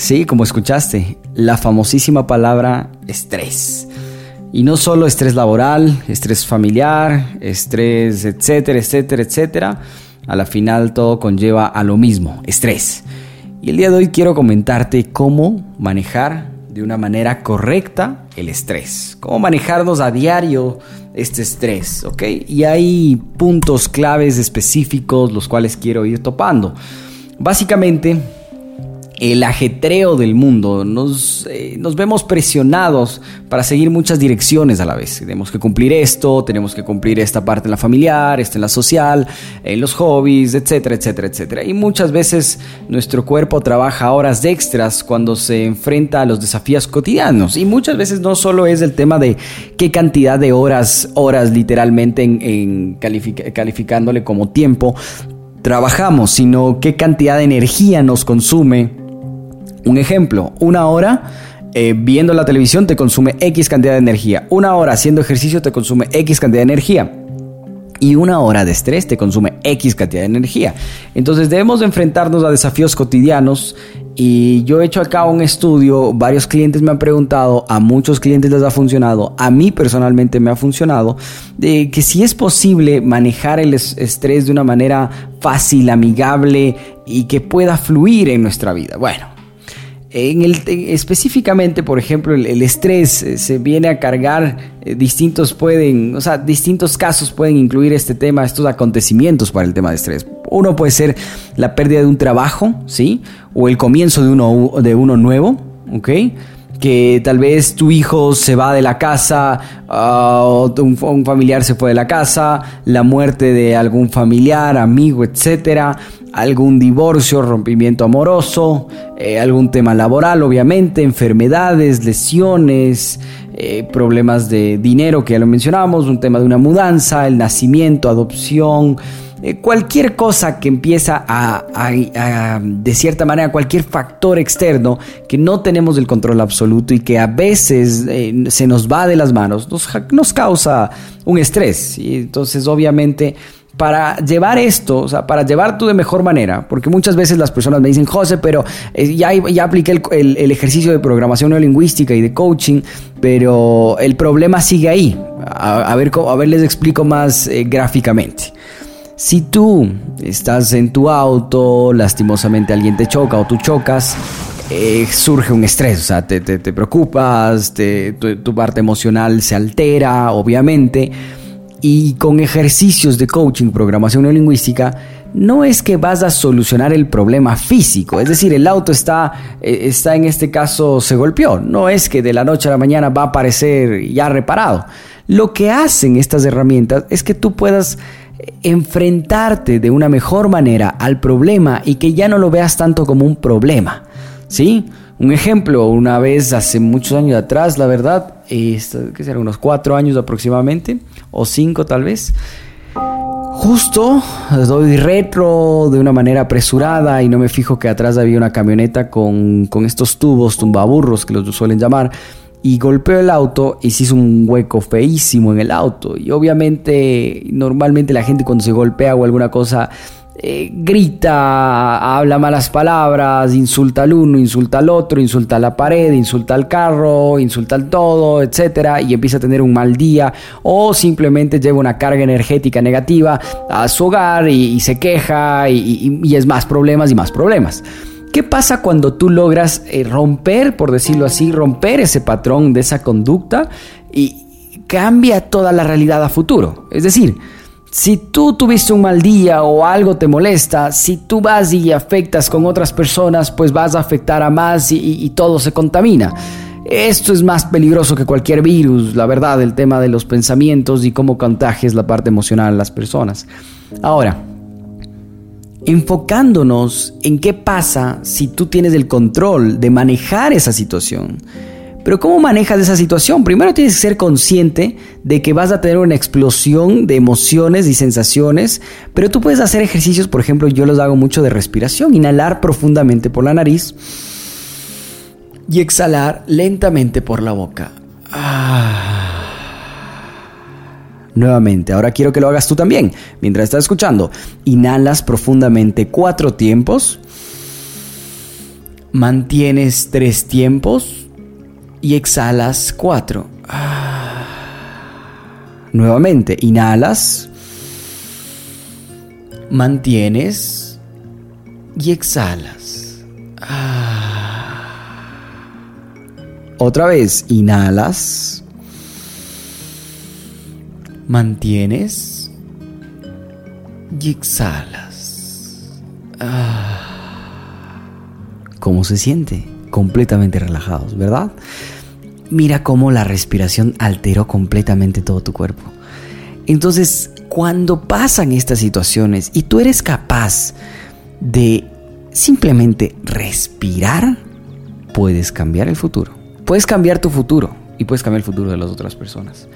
Sí, como escuchaste, la famosísima palabra estrés. Y no solo estrés laboral, estrés familiar, estrés, etcétera, etcétera, etcétera. A la final todo conlleva a lo mismo, estrés. Y el día de hoy quiero comentarte cómo manejar de una manera correcta el estrés. Cómo manejarnos a diario este estrés, ¿ok? Y hay puntos claves específicos los cuales quiero ir topando. Básicamente, el ajetreo del mundo, nos, eh, nos, vemos presionados para seguir muchas direcciones a la vez. Tenemos que cumplir esto, tenemos que cumplir esta parte en la familiar, esta en la social, en los hobbies, etcétera, etcétera, etcétera. Y muchas veces nuestro cuerpo trabaja horas extras cuando se enfrenta a los desafíos cotidianos. Y muchas veces no solo es el tema de qué cantidad de horas, horas literalmente en, calificándole como tiempo, trabajamos, sino qué cantidad de energía nos consume un ejemplo, una hora eh, viendo la televisión te consume X cantidad de energía. Una hora haciendo ejercicio te consume X cantidad de energía. Y una hora de estrés te consume X cantidad de energía. Entonces debemos enfrentarnos a desafíos cotidianos. Y yo he hecho acá un estudio, varios clientes me han preguntado, a muchos clientes les ha funcionado, a mí personalmente me ha funcionado, de que si es posible manejar el estrés de una manera fácil, amigable y que pueda fluir en nuestra vida. Bueno, en el, específicamente, por ejemplo, el, estrés eh, se viene a cargar, eh, distintos pueden, o sea, distintos casos pueden incluir este tema, estos acontecimientos para el tema de estrés. Uno puede ser la pérdida de un trabajo, ¿sí? O el comienzo de uno, de uno nuevo, ¿ok? que tal vez tu hijo se va de la casa, ah, o un, familiar se fue de la casa, la muerte de algún familiar, amigo, etcétera, algún divorcio, rompimiento amoroso, eh, algún tema laboral, obviamente, enfermedades, lesiones, eh, problemas de dinero que ya lo mencionamos, un tema de una mudanza, el nacimiento, adopción, eh, cualquier cosa que empieza a, de cierta manera, cualquier factor externo que no tenemos el control absoluto y que a veces se nos va de las manos, nos, nos causa un estrés. Y entonces, obviamente, para llevar esto, o sea, para llevar tú de mejor manera, porque muchas veces las personas me dicen, José, pero eh, ya, ya apliqué el, ejercicio de programación neolingüística y de coaching, pero el problema sigue ahí. A, ver, a ver, les explico más gráficamente. Si tú estás en tu auto, lastimosamente alguien te choca o tú chocas, eh, surge un estrés, o sea, te, preocupas, tu, parte emocional se altera, obviamente, y con ejercicios de coaching, programación neolingüística, no es que vas a solucionar el problema físico, es decir, el auto está, eh, está en este caso, se golpeó, no es que de la noche a la mañana va a aparecer ya reparado. Lo que hacen estas herramientas es que tú puedas enfrentarte de una mejor manera al problema y que ya no lo veas tanto como un problema. ¿Sí? Un ejemplo, una vez hace muchos años atrás, la verdad, que será unos cuatro años aproximadamente, o cinco tal vez, justo doy retro de una manera apresurada y no me fijo que atrás había una camioneta con, con estos tubos tumbaburros que los suelen llamar. Y golpeó el auto y se hizo un hueco feísimo en el auto. Y obviamente, normalmente la gente cuando se golpea o alguna cosa, eh, grita, habla malas palabras, insulta al uno, insulta al otro, insulta a la pared, insulta al carro, insulta al todo, etcétera, y empieza a tener un mal día o simplemente lleva una carga energética negativa a su hogar y, se queja y es más problemas y más problemas. ¿Qué pasa cuando tú logras eh, romper, por decirlo así, romper ese patrón de esa conducta y cambia toda la realidad a futuro? Es decir, si tú tuviste un mal día o algo te molesta, si tú vas y afectas con otras personas, pues vas a afectar a más y, todo se contamina. Esto es más peligroso que cualquier virus, la verdad, el tema de los pensamientos y cómo contagias la parte emocional a las personas. Ahora, enfocándonos en qué pasa si tú tienes el control de manejar esa situación. Pero ¿cómo manejas esa situación? Primero tienes que ser consciente de que vas a tener una explosión de emociones y sensaciones, pero tú puedes hacer ejercicios, por ejemplo, yo los hago mucho de respiración, inhalar profundamente por la nariz y exhalar lentamente por la boca. Ah. Nuevamente, ahora quiero que lo hagas tú también. Mientras estás escuchando, inhalas profundamente cuatro tiempos, mantienes tres tiempos y exhalas cuatro. Ah. Nuevamente, inhalas, mantienes y exhalas. Otra vez, inhalas, mantienes y exhalas. ¿Cómo se siente? Completamente relajados, ¿verdad? Mira cómo la respiración alteró completamente todo tu cuerpo. Entonces, cuando pasan estas situaciones y tú eres capaz de simplemente respirar, puedes cambiar el futuro. Puedes cambiar tu futuro y puedes cambiar el futuro de las otras personas.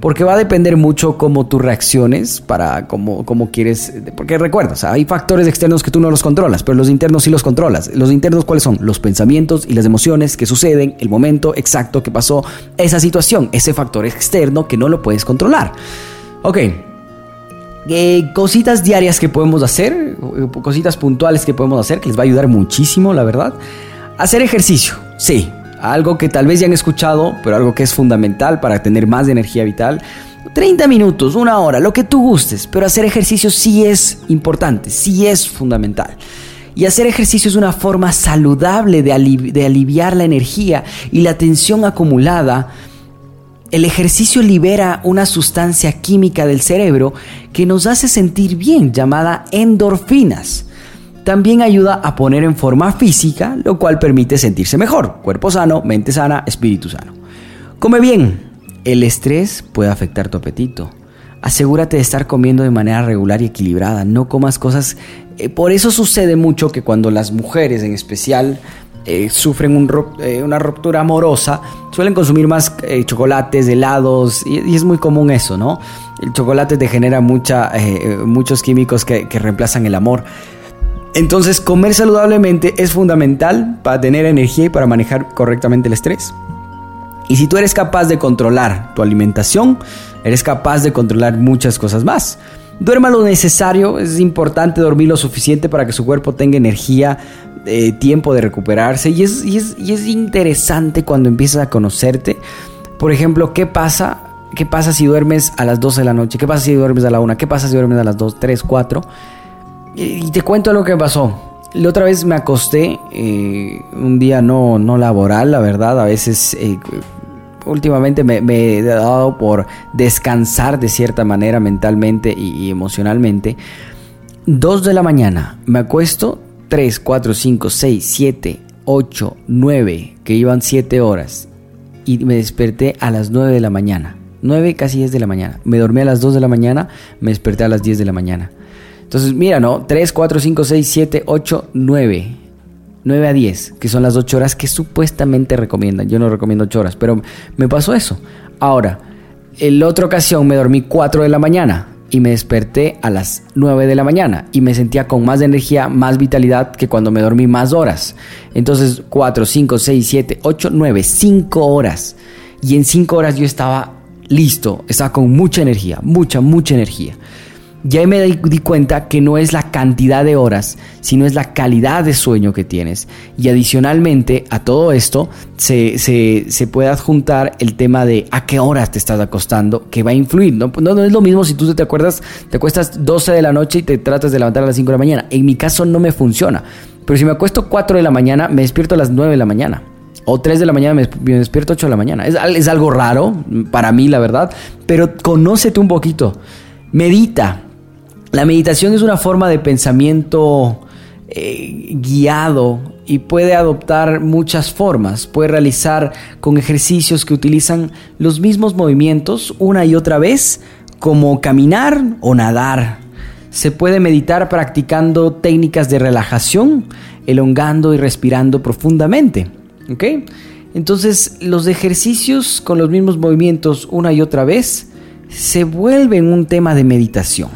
Porque va a depender mucho cómo tú reacciones para cómo, cómo quieres. Porque recuerda, hay factores externos que tú no los controlas, pero los internos sí los controlas. ¿Los internos cuáles son? Los pensamientos y las emociones que suceden, el momento exacto que pasó esa situación, ese factor externo que no lo puedes controlar. Ok. Eh, cositas diarias que podemos hacer, cositas puntuales que podemos hacer, que les va a ayudar muchísimo, la verdad. Hacer ejercicio, sí, algo que tal vez ya han escuchado, pero algo que es fundamental para tener más energía vital. 30 minutos, una hora, lo que tú gustes, pero hacer ejercicio sí es importante, sí es fundamental. Y hacer ejercicio es una forma saludable de, de aliviar la energía y la tensión acumulada. El ejercicio libera una sustancia química del cerebro que nos hace sentir bien, llamada endorfinas. También ayuda a poner en forma física, lo cual permite sentirse mejor. Cuerpo sano, mente sana, espíritu sano. Come bien. El estrés puede afectar tu apetito. Asegúrate de estar comiendo de manera regular y equilibrada. No comas cosas... Eh, por eso sucede mucho que cuando las mujeres en especial eh, sufren eh, una ruptura amorosa, suelen consumir más chocolates, helados, y, es muy común eso, ¿no? El chocolate te genera muchos químicos que reemplazan el amor. Entonces, comer saludablemente es fundamental para tener energía y para manejar correctamente el estrés. Y si tú eres capaz de controlar tu alimentación, eres capaz de controlar muchas cosas más. Duerma lo necesario, es importante dormir lo suficiente para que su cuerpo tenga energía, eh, tiempo de recuperarse. Y es, interesante cuando empiezas a conocerte. Por ejemplo, ¿qué pasa? ¿Qué pasa si duermes a las 12 de la noche? ¿Qué pasa si duermes a la 1? ¿Qué pasa si duermes a las 2, 3, 4? Y te cuento lo que pasó. La otra vez me acosté, eh, un día no, no laboral, la verdad. A veces, eh, últimamente me, he dado por descansar de cierta manera mentalmente y, emocionalmente. Dos de la mañana, me acuesto, 3, 4, 5, 6, 7, 8, 9, que iban 7 horas. Y me desperté a las 9 de la mañana. 9, casi 10 de la mañana. Me dormí a las 2 de la mañana, me desperté a las 10 de la mañana. Entonces, mira, ¿no? 3, 4, 5, 6, 7, 8, 9. 9 a 10, que son las 8 horas que supuestamente recomiendan. Yo no recomiendo 8 horas, pero me pasó eso. Ahora, en la otra ocasión me dormí 4 de la mañana y me desperté a las 9 de la mañana y me sentía con más energía, más vitalidad que cuando me dormí más horas. Entonces 4, 5, 6, 7, 8, 9, 5 horas. Y en 5 horas yo estaba listo, estaba con mucha energía, mucha, mucha energía. Ya me di cuenta que no es la cantidad de horas, sino es la calidad de sueño que tienes. Y adicionalmente a todo esto, se, se, puede adjuntar el tema de a qué horas te estás acostando, que va a influir. ¿no? No, es lo mismo si tú te acuerdas, te acuestas 12 de la noche y te tratas de levantar a las 5 de la mañana. En mi caso no me funciona. Pero si me acuesto 4 de la mañana, me despierto a las 9 de la mañana. O 3 de la mañana me, despierto 8 de la mañana. Es, es algo raro para mí, la verdad. Pero conócete un poquito. Medita la meditación es una forma de pensamiento eh, guiado y puede adoptar muchas formas. Puede realizar con ejercicios que utilizan los mismos movimientos una y otra vez, como caminar o nadar. Se puede meditar practicando técnicas de relajación, elongando y respirando profundamente. ¿Ok? Entonces, los ejercicios con los mismos movimientos una y otra vez se vuelven un tema de meditación.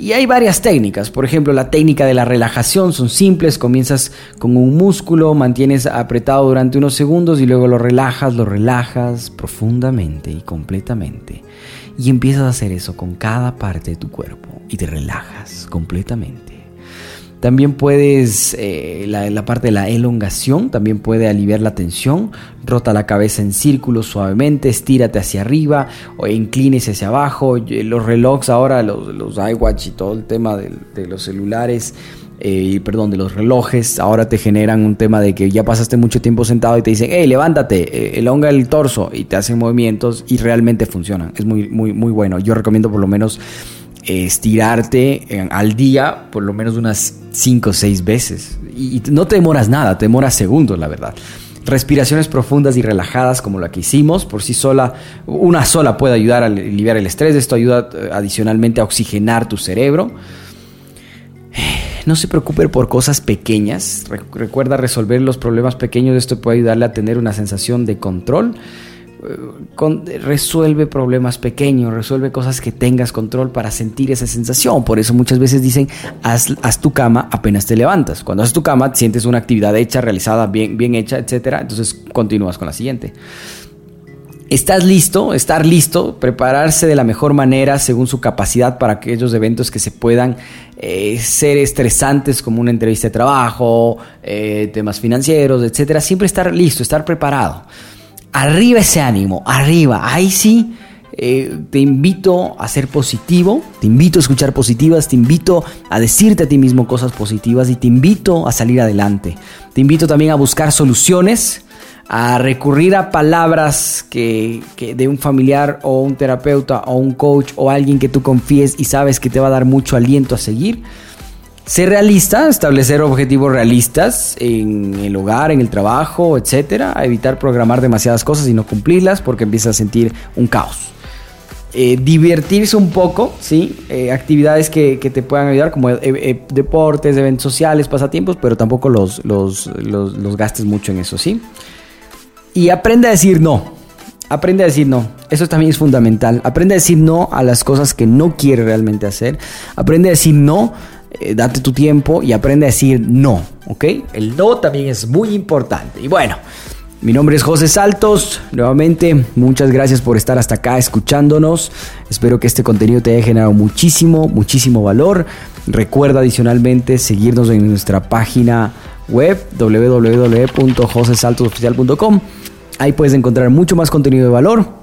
Y hay varias técnicas, por ejemplo la técnica de la relajación son simples, comienzas con un músculo, mantienes apretado durante unos segundos y luego lo relajas, lo relajas profundamente y completamente. Y empiezas a hacer eso con cada parte de tu cuerpo y te relajas completamente. También puedes, eh, la, parte de la elongación, también puede aliviar la tensión. Rota la cabeza en círculos suavemente, estírate hacia arriba o inclínese hacia abajo. Los relojes ahora, los, los iWatch y todo el tema de, los celulares, eh, perdón, de los relojes, ahora te generan un tema de que ya pasaste mucho tiempo sentado y te dicen, hey, levántate, eh, elonga el torso y te hacen movimientos y realmente funcionan. Es muy, muy, muy bueno. Yo recomiendo por lo menos estirarte al día por lo menos unas 5 o 6 veces. Y, no te demoras nada, te demoras segundos, la verdad. Respiraciones profundas y relajadas como la que hicimos, por sí sola, una sola puede ayudar a aliviar el estrés. Esto ayuda eh, adicionalmente a oxigenar tu cerebro. No se preocupe por cosas pequeñas. Recuerda resolver los problemas pequeños. Esto puede ayudarle a tener una sensación de control resuelve problemas pequeños, resuelve cosas que tengas control para sentir esa sensación. Por eso muchas veces dicen, haz, tu cama apenas te levantas. Cuando haces tu cama, sientes una actividad hecha, realizada, bien, bien hecha, etc. Entonces continúas con la siguiente. ¿Estás listo? Estar listo, prepararse de la mejor manera según su capacidad para aquellos eventos que se puedan eh, ser estresantes como una entrevista de trabajo, eh, temas financieros, etcétera. Siempre estar listo, estar preparado arriba ese ánimo, arriba, ahí sí. Eh, te invito a ser positivo, te invito a escuchar positivas, te invito a decirte a ti mismo cosas positivas y te invito a salir adelante. Te invito también a buscar soluciones, a recurrir a palabras que, que, de un familiar o un terapeuta o un coach o alguien que tú confíes y sabes que te va a dar mucho aliento a seguir. Ser realista, establecer objetivos realistas en el hogar, en el trabajo, etcétera. Evitar programar demasiadas cosas y no cumplirlas porque empiezas a sentir un caos. Eh, divertirse un poco, ¿sí? Eh, actividades que, te puedan ayudar, como eh, deportes, eventos sociales, pasatiempos, pero tampoco los, los, los gastes mucho en eso, ¿sí? Y aprende a decir no. Aprende a decir no. Eso también es fundamental. Aprende a decir no a las cosas que no quieres realmente hacer. Aprende a decir no eh, date tu tiempo y aprende a decir no, ¿ok? El no también es muy importante. Y bueno, mi nombre es José Saltos. Nuevamente, muchas gracias por estar hasta acá escuchándonos. Espero que este contenido te haya generado muchísimo, muchísimo valor. Recuerda adicionalmente seguirnos en nuestra página web www.josesaltosoficial.com. Ahí puedes encontrar mucho más contenido de valor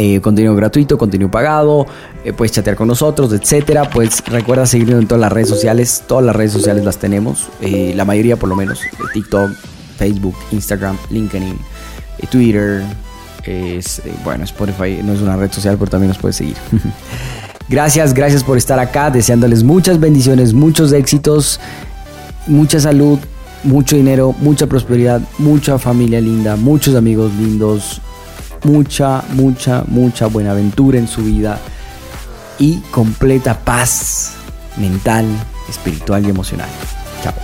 eh, contenido gratuito, contenido pagado, eh, puedes chatear con nosotros, etcétera. Pues recuerda seguirnos en todas las redes sociales, todas las redes sociales las tenemos, eh, la mayoría por lo menos, TikTok, Facebook, Instagram, LinkedIn, Twitter, bueno, Spotify no es una red social, pero también nos puedes seguir. gracias, gracias por estar acá, deseándoles muchas bendiciones, muchos éxitos, mucha salud, mucho dinero, mucha prosperidad, mucha familia linda, muchos amigos lindos, mucha, mucha, mucha buena aventura en su vida y completa paz mental, espiritual y emocional. Chao.